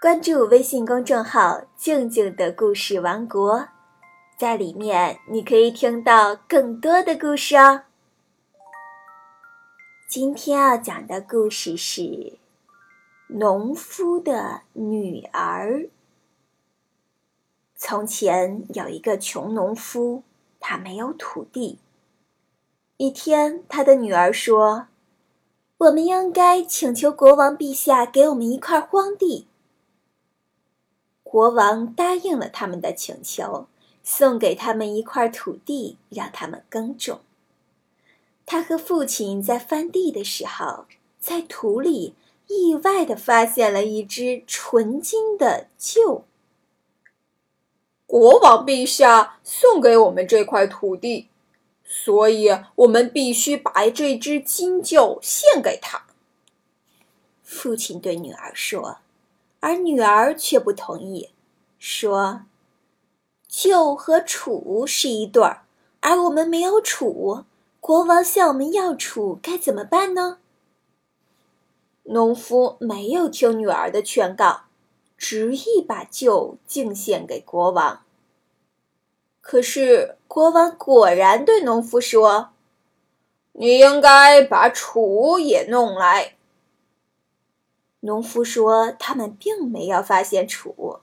关注微信公众号“静静的故事王国”，在里面你可以听到更多的故事哦。今天要讲的故事是《农夫的女儿》。从前有一个穷农夫，他没有土地。一天，他的女儿说：“我们应该请求国王陛下给我们一块荒地。”国王答应了他们的请求，送给他们一块土地，让他们耕种。他和父亲在翻地的时候，在土里意外的发现了一只纯金的鹫。国王陛下送给我们这块土地，所以我们必须把这只金鹫献给他。父亲对女儿说，而女儿却不同意，说：“舅和楚是一对儿，而我们没有楚。”国王向我们要楚，该怎么办呢？农夫没有听女儿的劝告，执意把舅敬献给国王。可是国王果然对农夫说：“你应该把楚也弄来。”农夫说：“他们并没有发现楚。”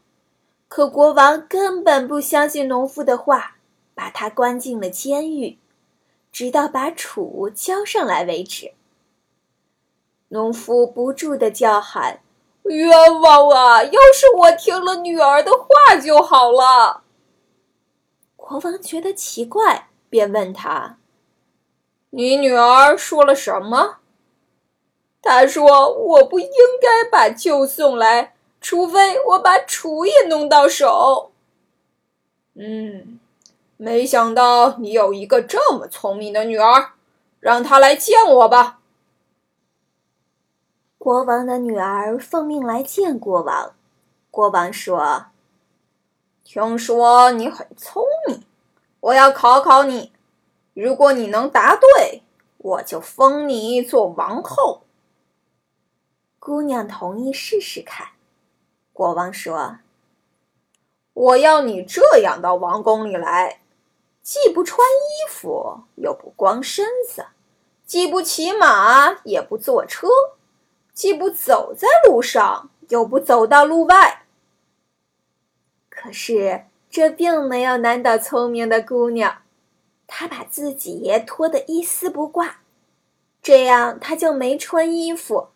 可国王根本不相信农夫的话，把他关进了监狱。直到把楚交上来为止。农夫不住的叫喊：“冤枉啊！要是我听了女儿的话就好了。”国王觉得奇怪，便问他：“你女儿说了什么？”她说：“我不应该把鹫送来，除非我把楚也弄到手。”嗯。没想到你有一个这么聪明的女儿，让她来见我吧。国王的女儿奉命来见国王。国王说：“听说你很聪明，我要考考你。如果你能答对，我就封你做王后。”姑娘同意试试看。国王说：“我要你这样到王宫里来。”既不穿衣服，又不光身子，既不骑马，也不坐车，既不走在路上，又不走到路外。可是这并没有难倒聪明的姑娘，她把自己脱得一丝不挂，这样她就没穿衣服。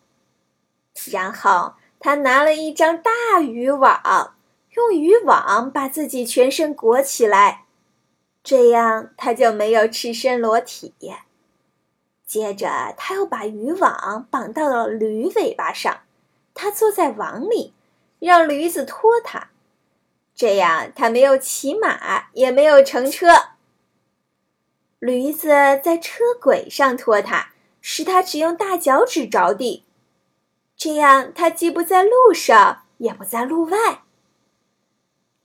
然后他拿了一张大渔网，用渔网把自己全身裹起来。这样他就没有赤身裸体。接着，他又把渔网绑到了驴尾巴上，他坐在网里，让驴子拖他。这样，他没有骑马，也没有乘车。驴子在车轨上拖他，使他只用大脚趾着地。这样，他既不在路上，也不在路外。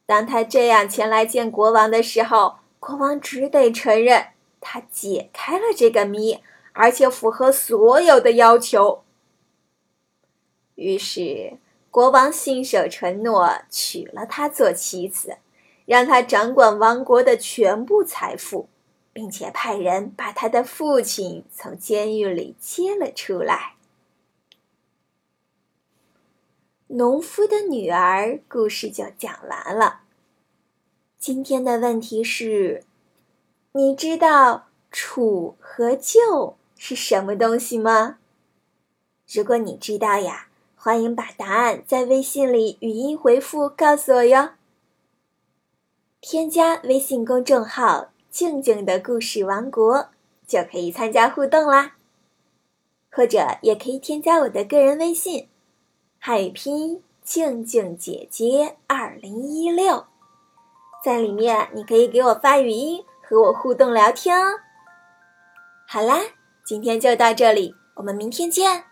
当他这样前来见国王的时候，国王只得承认，他解开了这个谜，而且符合所有的要求。于是，国王信守承诺，娶了她做妻子，让她掌管王国的全部财富，并且派人把他的父亲从监狱里接了出来。农夫的女儿故事就讲完了。今天的问题是：你知道“楚”和“旧”是什么东西吗？如果你知道呀，欢迎把答案在微信里语音回复告诉我哟。添加微信公众号“静静的故事王国”就可以参加互动啦。或者也可以添加我的个人微信，汉语拼音“静静姐姐二零一六”。在里面，你可以给我发语音和我互动聊天哦。好啦，今天就到这里，我们明天见。